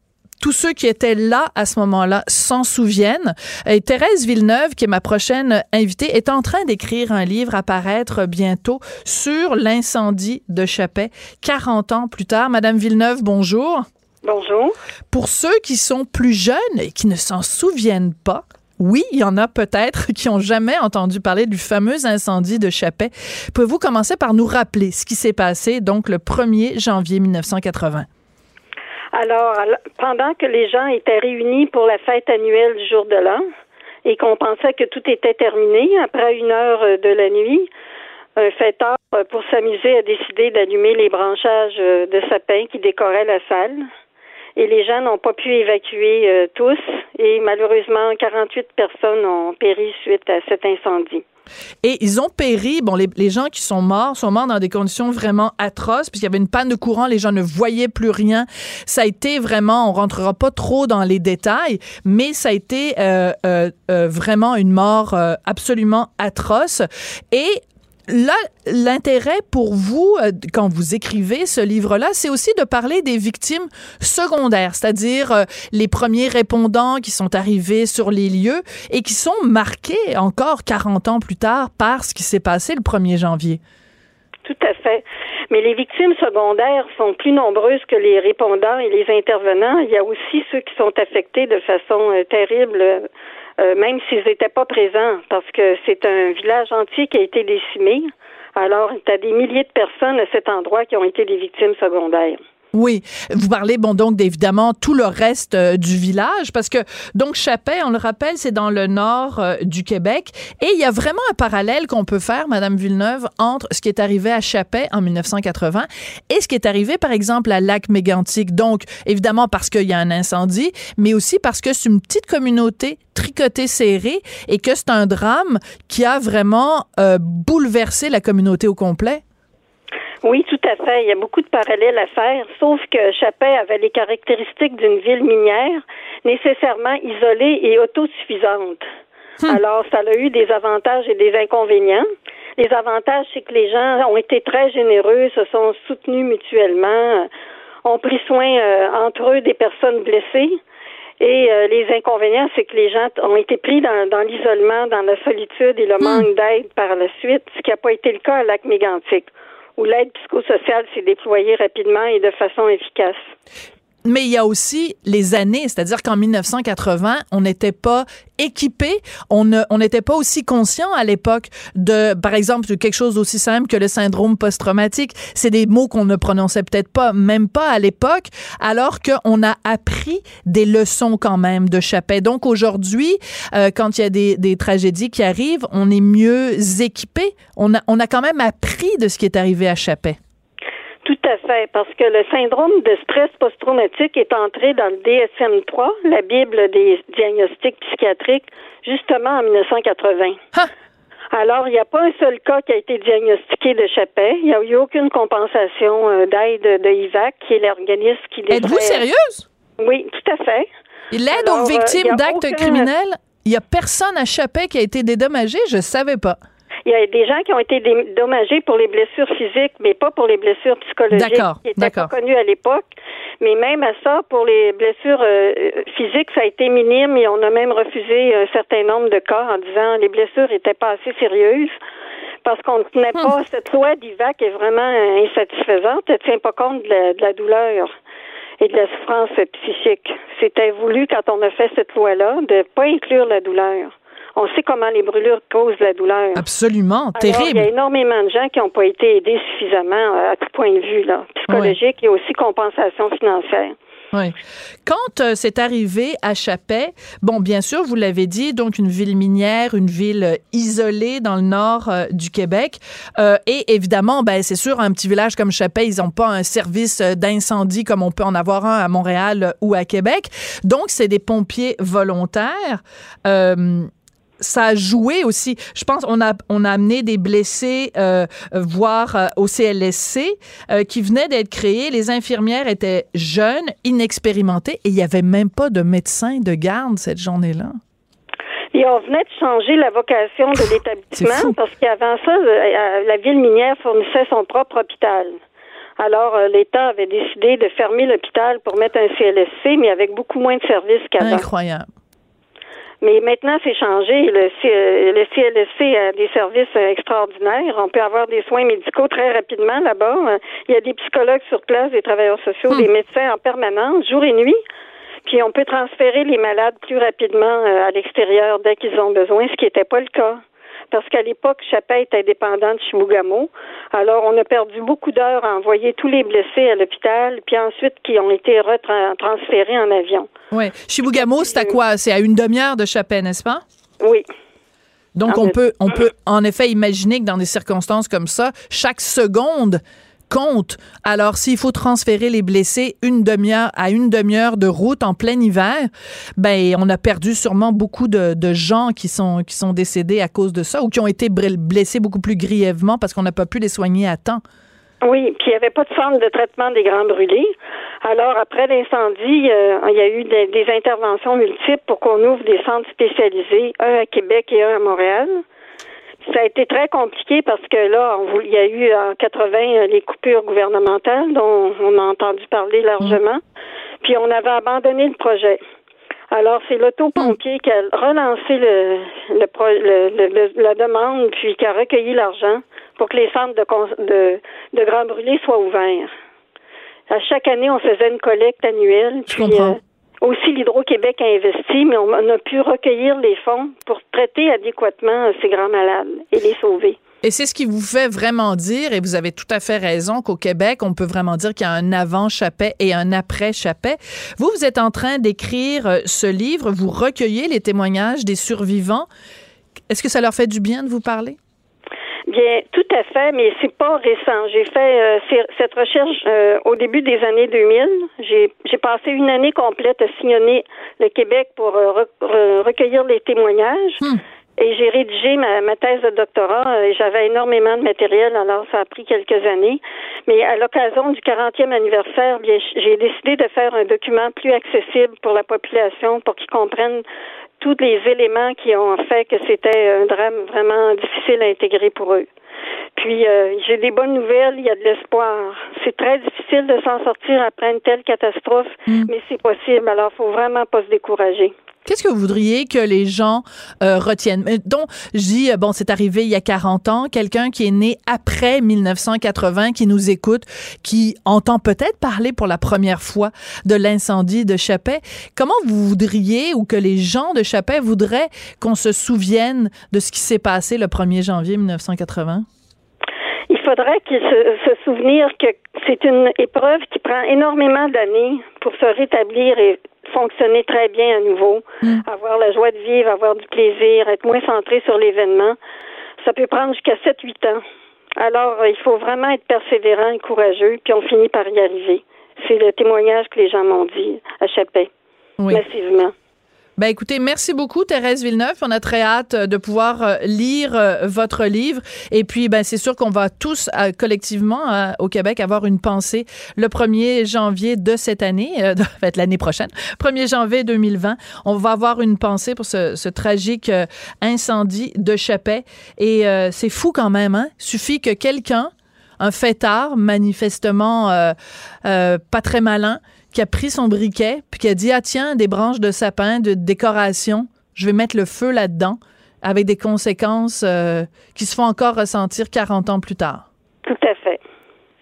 tous ceux qui étaient là à ce moment-là s'en souviennent. Et Thérèse Villeneuve, qui est ma prochaine invitée, est en train d'écrire un livre à paraître bientôt sur l'incendie de Chapet, 40 ans plus tard. Madame Villeneuve, bonjour. Bonjour. Pour ceux qui sont plus jeunes et qui ne s'en souviennent pas, oui, il y en a peut-être qui ont jamais entendu parler du fameux incendie de Chapet. Pouvez-vous commencer par nous rappeler ce qui s'est passé donc le 1er janvier 1980? Alors, pendant que les gens étaient réunis pour la fête annuelle du jour de l'an et qu'on pensait que tout était terminé après une heure de la nuit, un fêtard, pour s'amuser, a décidé d'allumer les branchages de sapin qui décoraient la salle et les gens n'ont pas pu évacuer euh, tous et malheureusement 48 personnes ont péri suite à cet incendie. Et ils ont péri, bon, les, gens qui sont morts sont morts dans des conditions vraiment atroces, puisqu'il y avait une panne de courant, les gens ne voyaient plus rien. Ça a été vraiment, on rentrera pas trop dans les détails, mais ça a été euh, euh, euh vraiment une mort absolument atroce. Et là, l'intérêt pour vous, euh, quand vous écrivez ce livre-là, c'est aussi de parler des victimes secondaires, c'est-à-dire euh, les premiers répondants qui sont arrivés sur les lieux et qui sont marqués encore 40 ans plus tard par ce qui s'est passé le 1er janvier. Tout à fait. Mais les victimes secondaires sont plus nombreuses que les répondants et les intervenants. Il y a aussi ceux qui sont affectés de façon euh, terrible euh, même s'ils n'étaient pas présents, parce que c'est un village entier qui a été décimé. Alors, il y a des milliers de personnes à cet endroit qui ont été des victimes secondaires. Oui, vous parlez bon donc évidemment tout le reste euh, du village parce que donc Chapet, on le rappelle, c'est dans le nord euh, du Québec et il y a vraiment un parallèle qu'on peut faire madame Villeneuve entre ce qui est arrivé à Chapet en 1980 et ce qui est arrivé par exemple à Lac Mégantic. Donc évidemment parce qu'il y a un incendie, mais aussi parce que c'est une petite communauté tricotée serrée et que c'est un drame qui a vraiment euh, bouleversé la communauté au complet. Oui, tout à fait. Il y a beaucoup de parallèles à faire, sauf que Chapet avait les caractéristiques d'une ville minière, nécessairement isolée et autosuffisante. Hmm. Alors, ça a eu des avantages et des inconvénients. Les avantages, c'est que les gens ont été très généreux, se sont soutenus mutuellement, ont pris soin euh, entre eux des personnes blessées. Et euh, les inconvénients, c'est que les gens ont été pris dans, dans l'isolement, dans la solitude et le hmm. manque d'aide par la suite, ce qui n'a pas été le cas à Lac Mégantic où l'aide psychosociale s'est déployée rapidement et de façon efficace. Mais il y a aussi les années, c'est-à-dire qu'en 1980, on n'était pas équipé, on n'était pas aussi conscient à l'époque de, par exemple, de quelque chose aussi simple que le syndrome post-traumatique. C'est des mots qu'on ne prononçait peut-être pas, même pas à l'époque, alors qu'on a appris des leçons quand même de Chappet. Donc aujourd'hui, euh, quand il y a des, des, tragédies qui arrivent, on est mieux équipé. On a, on a quand même appris de ce qui est arrivé à Chappet. Tout à fait, parce que le syndrome de stress post-traumatique est entré dans le DSM-3, la Bible des diagnostics psychiatriques, justement en 1980. Alors, il n'y a pas un seul cas qui a été diagnostiqué de Chappet. Il n'y a eu aucune compensation euh, d'aide de IVAC, qui est l'organisme qui Êtes-vous sérieuse? Oui, tout à fait. L'aide aux euh, victimes d'actes criminels, il n'y a personne à Chappet qui a été dédommagé? Je ne savais pas. Il y a des gens qui ont été dédommagés pour les blessures physiques, mais pas pour les blessures psychologiques qui étaient pas connues à l'époque. Mais même à ça, pour les blessures euh, physiques, ça a été minime et on a même refusé un certain nombre de cas en disant les blessures n'étaient pas assez sérieuses parce qu'on ne tenait pas, hmm. cette loi d'IVAC est vraiment insatisfaisante, elle ne tient pas compte de la, de la douleur et de la souffrance psychique. C'était voulu, quand on a fait cette loi-là, de ne pas inclure la douleur. On sait comment les brûlures causent la douleur. Absolument, terrible. Il y a énormément de gens qui n'ont pas été aidés suffisamment euh, à tout point de vue, là, psychologique et aussi compensation financière. Oui. Quand euh, c'est arrivé à Chappet, bon, bien sûr, vous l'avez dit, donc une ville minière, une ville euh, isolée dans le nord du Québec. et évidemment, ben, c'est sûr, un petit village comme Chappet, ils n'ont pas un service d'incendie comme on peut en avoir un à Montréal ou à Québec. Donc, c'est des pompiers volontaires ça a joué aussi. Je pense on a on a amené des blessés euh, voir euh, au CLSC euh, qui venaient d'être créés. Les infirmières étaient jeunes, inexpérimentées et il n'y avait même pas de médecin de garde cette journée-là. Et on venait de changer la vocation de l'établissement parce qu'avant ça, la ville minière fournissait son propre hôpital. Alors, l'État avait décidé de fermer l'hôpital pour mettre un CLSC, mais avec beaucoup moins de services qu'avant. Incroyable. Mais maintenant, c'est changé. Le, le CLSC a des services extraordinaires. On peut avoir des soins médicaux très rapidement là-bas. Il y a des psychologues sur place, des travailleurs sociaux, des hmm. médecins en permanence, jour et nuit. Puis on peut transférer les malades plus rapidement euh, à l'extérieur dès qu'ils ont besoin, ce qui n'était pas le cas parce qu'à l'époque, Chapet était indépendant de Chibougamau. Alors, on a perdu beaucoup d'heures à envoyer tous les blessés à l'hôpital, puis ensuite qui ont été retransférés en avion. Oui. Chibougamau, c'est à quoi? C'est à une demi-heure de Chapet, n'est-ce pas? Oui. Donc, on peut, on peut en effet imaginer que dans des circonstances comme ça, chaque seconde Alors, s'il faut transférer les blessés une demi-heure à une demi-heure de route en plein hiver, ben, on a perdu sûrement beaucoup de, gens qui sont, qui sont décédés à cause de ça ou qui ont été blessés beaucoup plus grièvement parce qu'on n'a pas pu les soigner à temps. Oui, puis il n'y avait pas de centre de traitement des grands brûlés. Alors, après l'incendie, euh, il y a eu des interventions multiples pour qu'on ouvre des centres spécialisés, un à Québec et un à Montréal. Ça a été très compliqué parce que là, il y a eu en 80 euh, les coupures gouvernementales dont on a entendu parler largement. Puis on avait abandonné le projet. Alors, c'est l'autopompier qui a relancé le, le, la demande, puis qui a recueilli l'argent pour que les centres de, de, de Grand Brûlé soient ouverts. À chaque année, on faisait une collecte annuelle. Je comprends. Euh, aussi, l'Hydro-Québec a investi, mais on a pu recueillir les fonds pour traiter adéquatement ces grands malades et les sauver. Et c'est ce qui vous fait vraiment dire, et vous avez tout à fait raison, qu'au Québec, on peut vraiment dire qu'il y a un avant Chappet et un après Chappet. Vous, vous êtes en train d'écrire euh, ce livre, vous recueillez les témoignages des survivants. Est-ce que ça leur fait du bien de vous parler? Bien, tout à fait, mais c'est pas récent. J'ai fait euh, cette recherche euh, au début des années 2000. J'ai, j'ai passé une année complète à sillonner le Québec pour euh, recueillir les témoignages. Hmm. Et j'ai rédigé ma, ma, thèse de doctorat et j'avais énormément de matériel, alors ça a pris quelques années. Mais à l'occasion du 40e anniversaire, bien, j'ai décidé de faire un document plus accessible pour la population pour qu'ils comprennent tous les éléments qui ont fait que c'était un drame vraiment difficile à intégrer pour eux. Puis euh, j'ai des bonnes nouvelles, il y a de l'espoir. C'est très difficile de s'en sortir après une telle catastrophe, Mm. mais c'est possible. Alors, faut vraiment pas se décourager. Qu'est-ce que vous voudriez que les gens euh, retiennent? Mais Donc, je dis, euh, bon, c'est arrivé il y a 40 ans, quelqu'un qui est né après 1980, qui nous écoute, qui entend peut-être parler pour la première fois de l'incendie de Chapet. Comment vous voudriez ou que les gens de Chapet voudraient qu'on se souvienne de ce qui s'est passé le 1er janvier 1980? Il faudrait qu'ils se, se souvenir que c'est une épreuve qui prend énormément d'années pour se rétablir et fonctionner très bien à nouveau, avoir la joie de vivre, avoir du plaisir, être moins centré sur l'événement. Ça peut prendre jusqu'à 7-8 ans. Alors, euh, il faut vraiment être persévérant et courageux, puis on finit par y arriver. C'est le témoignage que les gens m'ont dit à Chapet, Oui. massivement. Ben écoutez, merci beaucoup Thérèse Villeneuve. On a très hâte euh, de pouvoir euh, lire euh, votre livre. Et puis, ben c'est sûr qu'on va tous collectivement au Québec avoir une pensée le 1er janvier de cette année, en fait l'année prochaine, 1er janvier 2020. On va avoir une pensée pour ce, tragique incendie de Chapet. Et c'est fou quand même. Hein? Suffit que quelqu'un un fêtard, manifestement pas très malin, qui a pris son briquet, puis qui a dit, ah tiens, des branches de sapin, de décoration, je vais mettre le feu là-dedans, avec des conséquences euh, qui se font encore ressentir 40 ans plus tard. Tout à fait.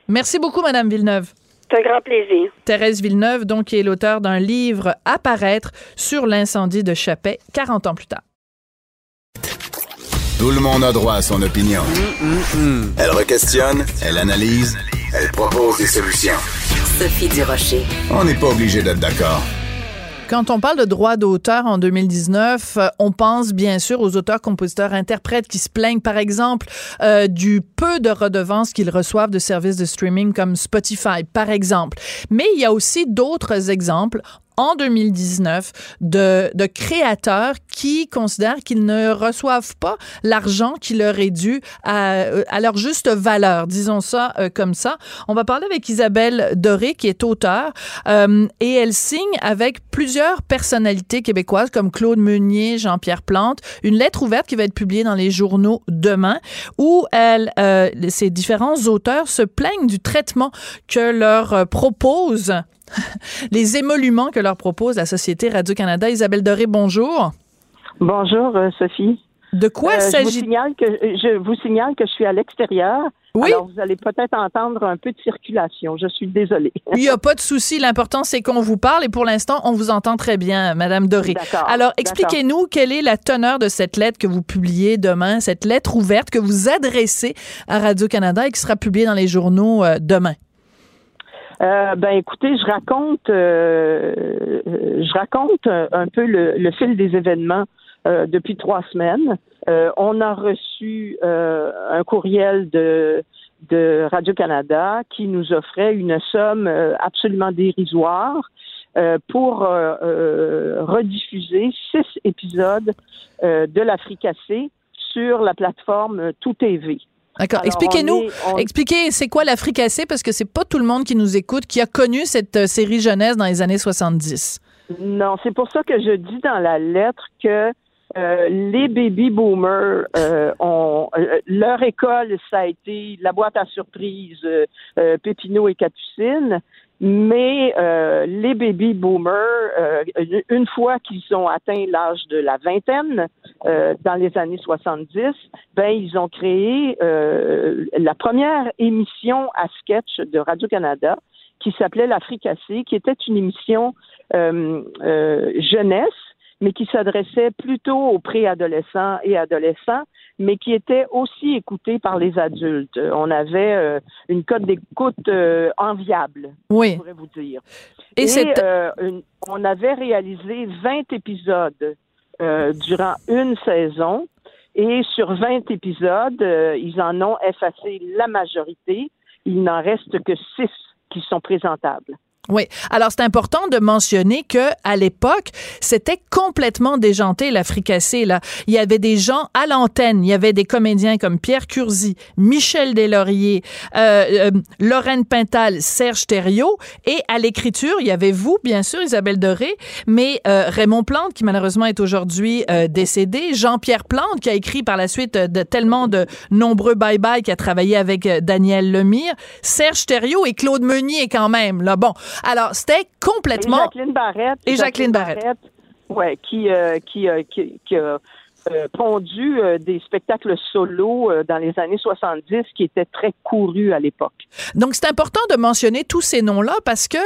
Merci beaucoup, Madame Villeneuve. C'est un grand plaisir. Thérèse Villeneuve, donc, qui est l'auteur d'un livre à paraître sur l'incendie de Chapet 40 ans plus tard. Tout le monde a droit à son opinion. Elle requestionne, elle analyse, elle propose des solutions. Sophie Durocher. On n'est pas obligé d'être d'accord. Quand on parle de droit d'auteur en 2019, euh, on pense bien sûr aux auteurs, compositeurs, interprètes qui se plaignent, par exemple, euh, du peu de redevances qu'ils reçoivent de services de streaming comme Spotify, par exemple. Mais il y a aussi d'autres exemples en 2019 de, créateurs qui considèrent qu'ils ne reçoivent pas l'argent qui leur est dû à, à leur juste valeur, disons ça euh, comme ça. On va parler avec Isabelle Doré, qui est auteure, euh, et elle signe avec plusieurs personnalités québécoises comme Claude Meunier, Jean-Pierre Plante, une lettre ouverte qui va être publiée dans les journaux demain, où elle, euh, ces différents auteurs se plaignent du traitement que leur euh, propose les émoluments que leur propose la Société Radio-Canada. Isabelle Doré, bonjour. Bonjour, euh, Sophie. De quoi Euh, je, vous s'agit... signale que, je vous signale que je suis à l'extérieur. Oui. Alors, vous allez peut-être entendre un peu de circulation. Je suis désolée. Il n'y a pas de souci. L'important, c'est qu'on vous parle et pour l'instant, on vous entend très bien, Madame Doré. D'accord, Alors, expliquez-nous quelle est la teneur de cette lettre que vous publiez demain, cette lettre ouverte que vous adressez à Radio-Canada et qui sera publiée dans les journaux euh, demain. Euh, ben, écoutez, je raconte, euh, je raconte un, peu le, le fil des événements euh, depuis trois semaines. Euh, on a reçu euh, un courriel de de Radio-Canada qui nous offrait une somme absolument dérisoire pour rediffuser six épisodes de l'Africassé sur la plateforme Tout TV. D'accord. Expliquez-nous, on expliquez, c'est quoi l'Africassé parce que c'est pas tout le monde qui nous écoute qui a connu cette euh, série jeunesse dans les années 70. Non, c'est pour ça que je dis dans la lettre que euh, les baby boomers euh, ont euh, leur école, ça a été la boîte à surprise Pépineau et Capucine, mais euh, les baby boomers, euh, une fois qu'ils ont atteint l'âge de la vingtaine, euh, dans les années 70, ben ils ont créé euh, la première émission à sketch de Radio Canada qui s'appelait l'Africassé, qui était une émission euh, euh, jeunesse, mais qui s'adressait plutôt aux préadolescents et adolescents, mais qui était aussi écoutée par les adultes. On avait euh, une cote d'écoute euh, enviable, Oui. je pourrais vous dire. Et, euh, une- on avait réalisé 20 épisodes euh, durant une saison. Et sur 20 épisodes, euh, ils en ont effacé la majorité. Il n'en reste que 6 qui sont présentables. Oui. Alors, c'est important de mentionner que à l'époque, c'était complètement déjanté, la fricassée, là. Il y avait des gens à l'antenne. Il y avait des comédiens comme Pierre Curzi, Michel Deslauriers, euh, euh, Lorraine Pintal, Serge Thériault. Et à l'écriture, il y avait vous, bien sûr, Isabelle Doré, mais euh, Raymond Plante, qui malheureusement est aujourd'hui euh, décédé, Jean-Pierre Plante, qui a écrit par la suite euh, de tellement de nombreux bye-bye, qui a travaillé avec Daniel Lemire, Serge Thériault et Claude Meunier quand même, là. Bon. Alors, c'était complètement... Et Jacqueline Barrette. Et Jacqueline Barrette. ouais, qui, euh, qui, euh, qui, qui a euh, pondu euh, des spectacles solo dans les années 70 qui étaient très courus à l'époque. Donc, c'est important de mentionner tous ces noms-là parce que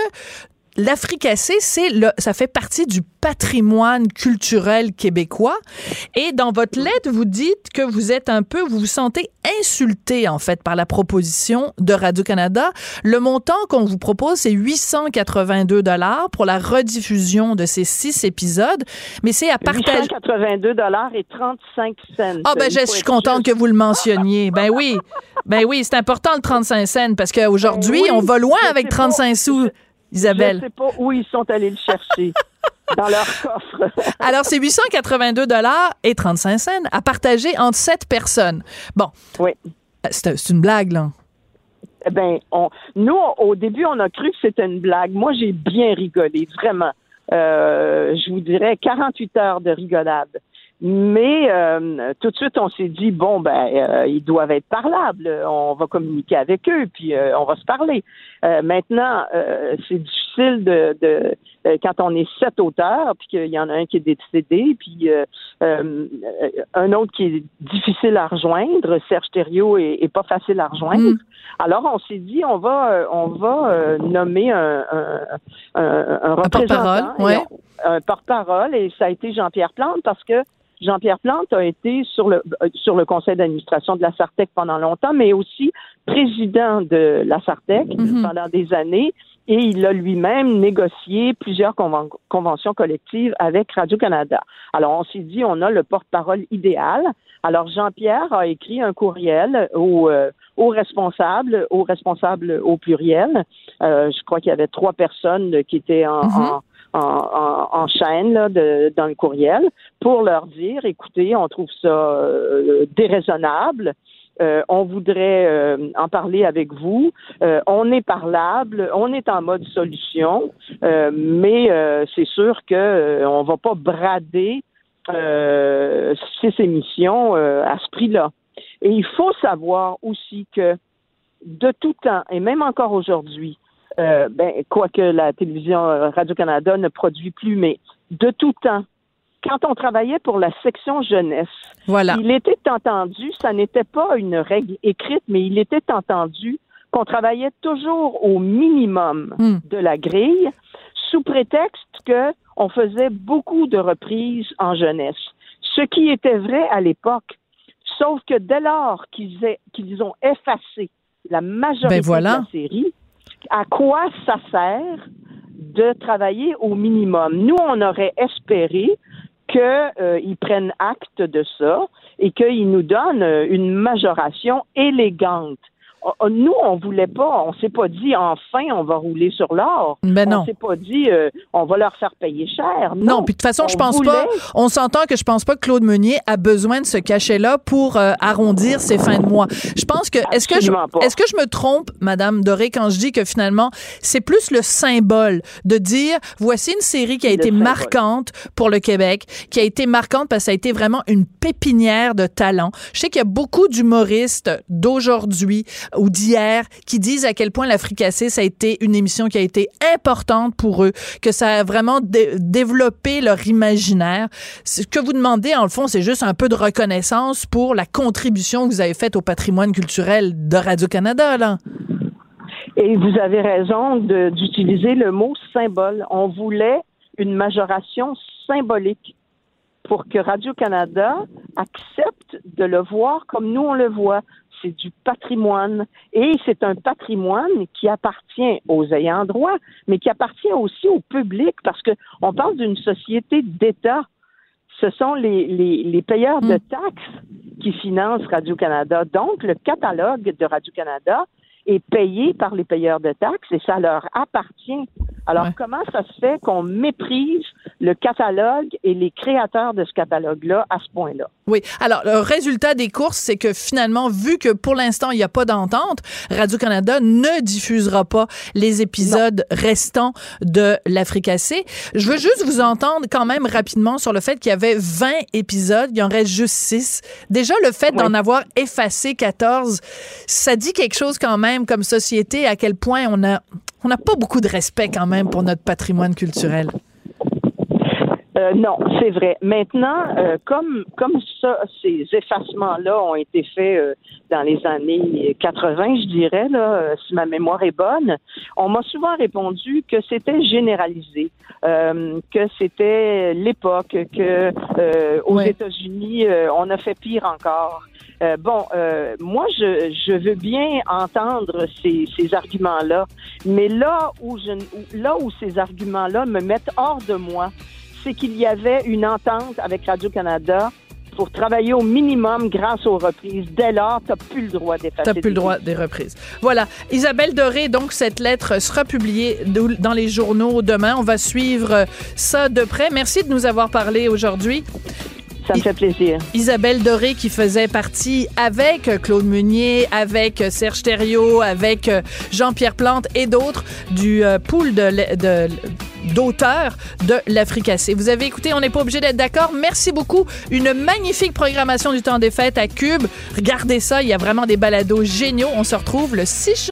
l'Africassé, c'est le, ça fait partie du patrimoine culturel québécois. Et dans votre lettre, vous dites que vous êtes un peu, vous vous sentez insulté, en fait, par la proposition de Radio-Canada. Le montant qu'on vous propose, c'est 882 dollars pour la rediffusion de ces six épisodes. Mais c'est à partager. 882 dollars et 35 cents. Ah, ben, je suis contente que vous le mentionniez. Ben oui. Ben oui, c'est important le 35 cents parce qu'aujourd'hui, Oui, on va loin avec sais pas. 35 sous, Isabelle. Je sais pas où ils sont allés le chercher. dans leur coffre. Alors, c'est 882 dollars et 35 cents à partager entre sept personnes. Bon. Oui. C'est c'est une blague, là. Eh ben, on, nous, au début, on a cru que c'était une blague. Moi, j'ai bien rigolé, vraiment. Euh, je vous dirais 48 heures de rigolade. Mais euh, tout de suite, on s'est dit bon ben euh, ils doivent être parlables. On va communiquer avec eux, puis euh, on va se parler. Euh, maintenant, euh, c'est difficile de, de euh, quand on est sept auteurs, puis qu'il y en a un qui est décédé, puis euh, euh, un autre qui est difficile à rejoindre. Serge Thériault est, est pas facile à rejoindre. Mm. Alors on s'est dit on va on va euh, nommer un un, un, un représentant, porte-parole, ouais. un porte-parole, et ça a été Jean-Pierre Plante parce que Jean-Pierre Plante a été sur le euh, sur le conseil d'administration de la Sartec pendant longtemps, mais aussi président de la Sartec Mhm. pendant des années. Et il a lui-même négocié plusieurs conven- conventions collectives avec Radio-Canada. Alors, on s'est dit, on a le porte-parole idéal. Alors, Jean-Pierre a écrit un courriel au, euh, aux responsables, aux responsables au pluriel. Euh, je crois qu'il y avait trois personnes qui étaient en, Mhm. en, en, en- chaîne là, de, dans le courriel pour leur dire, écoutez, on trouve ça euh, déraisonnable. Euh, on voudrait euh, en parler avec vous. Euh, on est parlable, on est en mode solution, euh, mais euh, c'est sûr que euh, on va pas brader six émissions à ce prix-là. Et il faut savoir aussi que de tout temps, et même encore aujourd'hui, euh, ben, quoique la télévision euh, Radio-Canada ne produit plus, mais de tout temps, quand on travaillait pour la section jeunesse, Voilà. il était entendu, ça n'était pas une règle écrite, mais il était entendu qu'on travaillait toujours au minimum Hmm. de la grille, sous prétexte que on faisait beaucoup de reprises en jeunesse. Ce qui était vrai à l'époque, sauf que dès lors qu'ils ont effacé la majorité Ben voilà. de la série, à quoi ça sert de travailler au minimum? Nous, on aurait espéré qu'ils prennent acte de ça et qu'ils nous donnent euh, une majoration élégante. Oh, Nous, on voulait pas, on s'est pas dit enfin on va rouler sur l'or. Ben non. On s'est pas dit euh, on va leur faire payer cher. Non, Non, puis de toute façon, On je pense voulait- pas. On s'entend que je pense pas que Claude Meunier a besoin de ce cachet-là pour euh, arrondir ses fins de mois. Je pense que est-ce que je est-ce que je me trompe, Madame Doré, quand je dis que finalement c'est plus le symbole de dire voici une série qui a Le été symbole. marquante pour le Québec, qui a été marquante parce que ça a été vraiment une pépinière de talent. Je sais qu'il y a beaucoup d'humoristes d'aujourd'hui ou d'hier qui disent à quel point la ça a été une émission qui a été importante pour eux, que ça a vraiment dé- développé leur imaginaire. Ce que vous demandez, en le fond, c'est juste un peu de reconnaissance pour la contribution que vous avez faite au patrimoine culturel de Radio-Canada, là. Et vous avez raison d'utiliser le mot symbole. On voulait une majoration symbolique pour que Radio-Canada accepte de le voir comme nous on le voit. C'est du patrimoine. Et c'est un patrimoine qui appartient aux ayants droit, mais qui appartient aussi au public parce que on parle d'une société d'État. Ce sont les, les, les payeurs de taxes qui financent Radio-Canada. Donc, le catalogue de Radio-Canada est payé par les payeurs de taxes et ça leur appartient. Alors, comment ça se fait qu'on méprise le catalogue et les créateurs de ce catalogue-là à ce point-là? Oui. Alors, le résultat des courses, c'est que finalement, vu que pour l'instant, il n'y a pas d'entente, Radio-Canada ne diffusera pas les épisodes restants de l'Africassé. Je veux juste vous entendre quand même rapidement sur le fait qu'il y avait 20 épisodes, il y en reste juste 6. Déjà, le fait d'en avoir effacé 14, ça dit quelque chose quand même comme société, à quel point on a, on n'a pas beaucoup de respect quand même pour notre patrimoine culturel. Euh, non, c'est vrai. Maintenant, euh, comme comme ça, ces effacements-là ont été faits euh, dans les années 80, je dirais, là, si ma mémoire est bonne, on m'a souvent répondu que c'était généralisé, que c'était l'époque, que aux États-Unis, on a fait pire encore. bon, moi, je, je veux bien entendre ces, ces arguments-là, mais là où je, là où ces arguments-là me mettent hors de moi, c'est qu'il y avait une entente avec Radio-Canada pour travailler au minimum grâce aux reprises. Dès lors, tu n'as plus le droit d'effacer. Tu plus le droit des reprises. Voilà. Isabelle Doré, donc, cette lettre sera publiée dans les journaux demain. On va suivre ça de près. Merci de nous avoir parlé aujourd'hui. Ça me fait plaisir. Isabelle Doré qui faisait partie avec Claude Meunier, avec Serge Thériault, avec Jean-Pierre Plante et d'autres du euh, pool de, de d'auteur de l'Africassé. Vous avez écouté, on n'est pas obligé d'être d'accord. Merci beaucoup. Une magnifique programmation du temps des fêtes à Cube. Regardez ça, il y a vraiment des balados géniaux. On se retrouve le 6